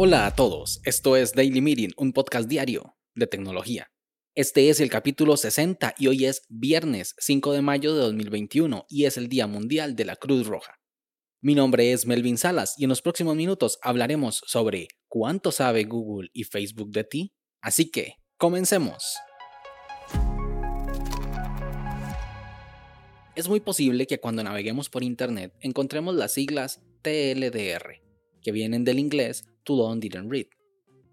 Hola a todos, esto es Daily Meeting, un podcast diario de tecnología. Este es el capítulo 60 y hoy es viernes 5 de mayo de 2021 y es el Día Mundial de la Cruz Roja. Mi nombre es Melvin Salas y en los próximos minutos hablaremos sobre cuánto sabe Google y Facebook de ti. Así que, comencemos. Es muy posible que cuando naveguemos por Internet encontremos las siglas TLDR, que vienen del inglés Too Long Didn't Read.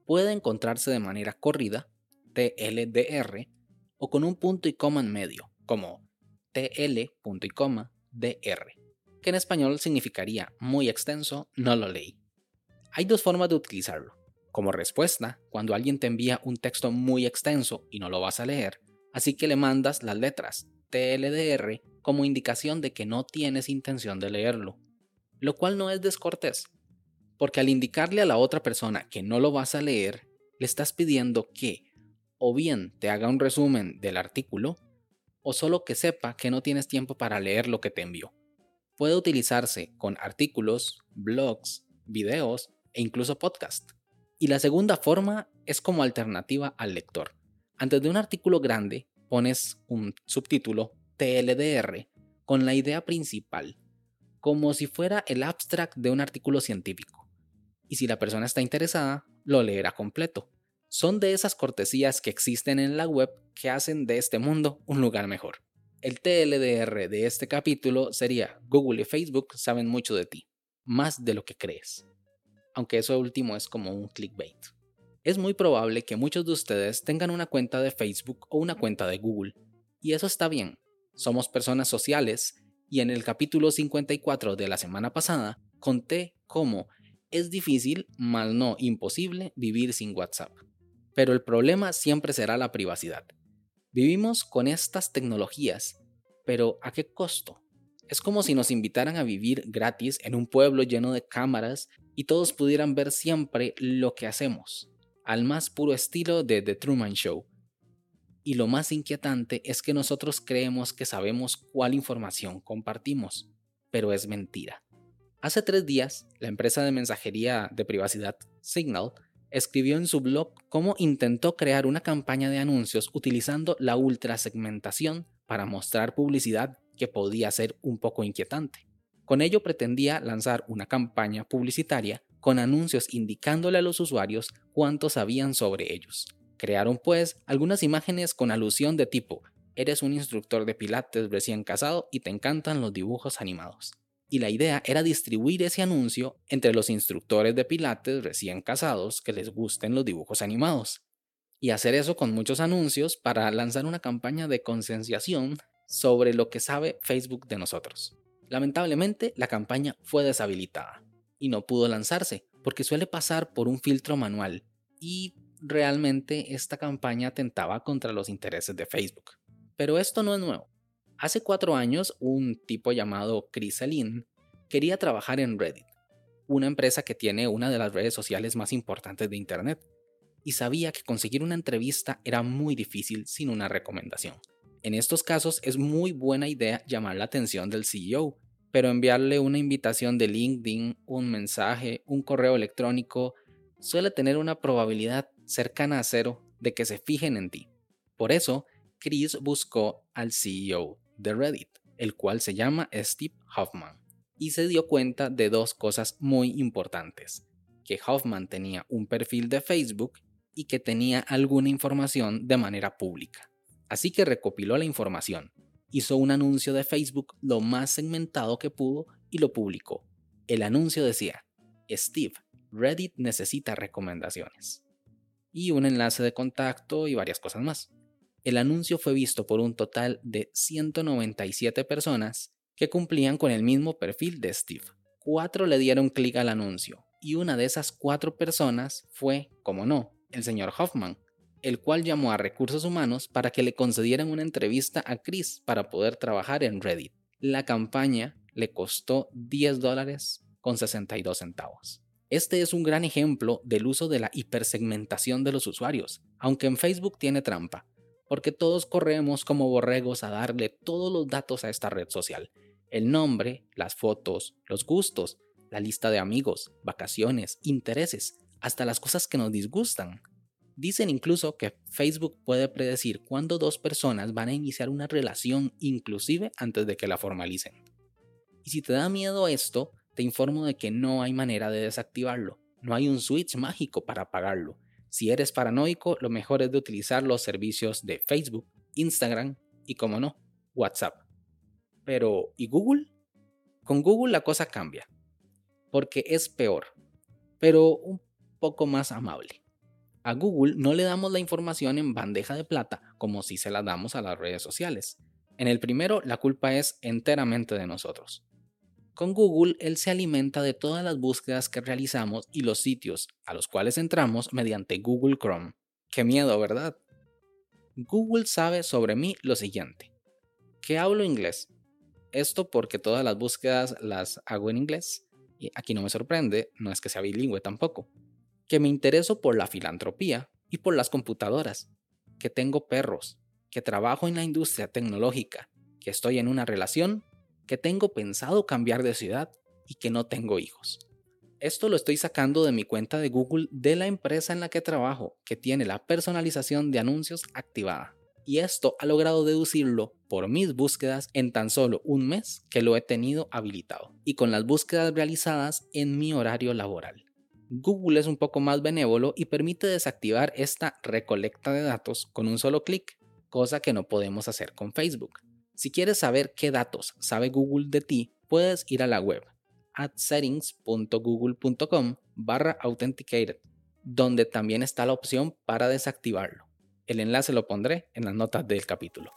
Puede encontrarse de manera corrida, TLDR, o con un punto y coma en medio, como TL, punto y coma, DR, que en español significaría muy extenso, no lo leí. Hay dos formas de utilizarlo. Como respuesta, cuando alguien te envía un texto muy extenso y no lo vas a leer, así que le mandas las letras TLDR como indicación de que no tienes intención de leerlo, lo cual no es descortés, porque al indicarle a la otra persona que no lo vas a leer, le estás pidiendo que o bien te haga un resumen del artículo, o solo que sepa que no tienes tiempo para leer lo que te envió. Puede utilizarse con artículos, blogs, videos e incluso podcast. Y la segunda forma es como alternativa al lector. Antes de un artículo grande pones un subtítulo TLDR con la idea principal, como si fuera el abstract de un artículo científico y si la persona está interesada, lo leerá completo. Son de esas cortesías que existen en la web que hacen de este mundo un lugar mejor. El TLDR de este capítulo sería Google y Facebook saben mucho de ti, más de lo que crees. Aunque eso último es como un clickbait. Es muy probable que muchos de ustedes tengan una cuenta de Facebook o una cuenta de Google, y eso está bien. Somos personas sociales y en el capítulo 54 de la semana pasada conté cómo es difícil, mal no imposible, vivir sin WhatsApp. Pero el problema siempre será la privacidad. Vivimos con estas tecnologías, pero ¿a qué costo? Es como si nos invitaran a vivir gratis en un pueblo lleno de cámaras y todos pudieran ver siempre lo que hacemos, al más puro estilo de The Truman Show. Y lo más inquietante es que nosotros creemos que sabemos cuál información compartimos, pero es mentira. Hace tres días, la empresa de mensajería de privacidad Signal escribió en su blog cómo intentó crear una campaña de anuncios utilizando la ultrasegmentación para mostrar publicidad que podía ser un poco inquietante. Con ello pretendía lanzar una campaña publicitaria con anuncios indicándole a los usuarios cuánto sabían sobre ellos. Crearon pues algunas imágenes con alusión de tipo, eres un instructor de pilates recién casado y te encantan los dibujos animados y la idea era distribuir ese anuncio entre los instructores de pilates recién casados que les gusten los dibujos animados. Y hacer eso con muchos anuncios para lanzar una campaña de concienciación sobre lo que sabe Facebook de nosotros. Lamentablemente, la campaña fue deshabilitada y no pudo lanzarse porque suele pasar por un filtro manual y realmente esta campaña atentaba contra los intereses de Facebook. Pero esto no es nuevo. Hace cuatro años, un tipo llamado Chris Alin quería trabajar en Reddit, una empresa que tiene una de las redes sociales más importantes de Internet, y sabía que conseguir una entrevista era muy difícil sin una recomendación. En estos casos es muy buena idea llamar la atención del CEO, pero enviarle una invitación de LinkedIn, un mensaje, un correo electrónico, suele tener una probabilidad cercana a cero de que se fijen en ti. Por eso, Chris buscó al CEO de Reddit, el cual se llama Steve Hoffman, y se dio cuenta de dos cosas muy importantes, que Hoffman tenía un perfil de Facebook y que tenía alguna información de manera pública. Así que recopiló la información, hizo un anuncio de Facebook lo más segmentado que pudo y lo publicó. El anuncio decía, Steve, Reddit necesita recomendaciones. Y un enlace de contacto y varias cosas más el anuncio fue visto por un total de 197 personas que cumplían con el mismo perfil de Steve. Cuatro le dieron clic al anuncio y una de esas cuatro personas fue, como no, el señor Hoffman, el cual llamó a recursos humanos para que le concedieran una entrevista a Chris para poder trabajar en Reddit. La campaña le costó 10 dólares con 62 centavos. Este es un gran ejemplo del uso de la hipersegmentación de los usuarios, aunque en Facebook tiene trampa porque todos corremos como borregos a darle todos los datos a esta red social. el nombre, las fotos, los gustos, la lista de amigos, vacaciones, intereses, hasta las cosas que nos disgustan. Dicen incluso que Facebook puede predecir cuándo dos personas van a iniciar una relación inclusive antes de que la formalicen. Y si te da miedo esto, te informo de que no hay manera de desactivarlo. No hay un switch mágico para apagarlo. Si eres paranoico, lo mejor es de utilizar los servicios de Facebook, Instagram y, como no, WhatsApp. Pero, ¿y Google? Con Google la cosa cambia, porque es peor, pero un poco más amable. A Google no le damos la información en bandeja de plata como si se la damos a las redes sociales. En el primero, la culpa es enteramente de nosotros. Con Google, él se alimenta de todas las búsquedas que realizamos y los sitios a los cuales entramos mediante Google Chrome. Qué miedo, ¿verdad? Google sabe sobre mí lo siguiente. Que hablo inglés. Esto porque todas las búsquedas las hago en inglés. Y aquí no me sorprende, no es que sea bilingüe tampoco que me intereso por la filantropía y por las computadoras, que tengo perros, que trabajo en la industria tecnológica, que estoy en una relación, que tengo pensado cambiar de ciudad y que no tengo hijos. Esto lo estoy sacando de mi cuenta de Google de la empresa en la que trabajo, que tiene la personalización de anuncios activada. Y esto ha logrado deducirlo por mis búsquedas en tan solo un mes que lo he tenido habilitado y con las búsquedas realizadas en mi horario laboral. Google es un poco más benévolo y permite desactivar esta recolecta de datos con un solo clic, cosa que no podemos hacer con Facebook. Si quieres saber qué datos sabe Google de ti, puedes ir a la web settings.google.com barra authenticated, donde también está la opción para desactivarlo. El enlace lo pondré en las notas del capítulo.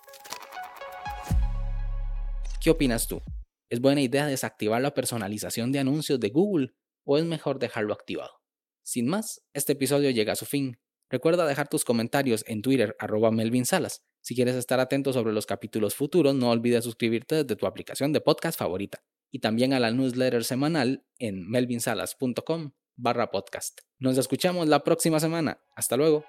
¿Qué opinas tú? ¿Es buena idea desactivar la personalización de anuncios de Google o es mejor dejarlo activado. Sin más, este episodio llega a su fin. Recuerda dejar tus comentarios en Twitter arroba Melvin Salas. Si quieres estar atento sobre los capítulos futuros, no olvides suscribirte desde tu aplicación de podcast favorita y también a la newsletter semanal en melvinsalas.com barra podcast. Nos escuchamos la próxima semana. Hasta luego.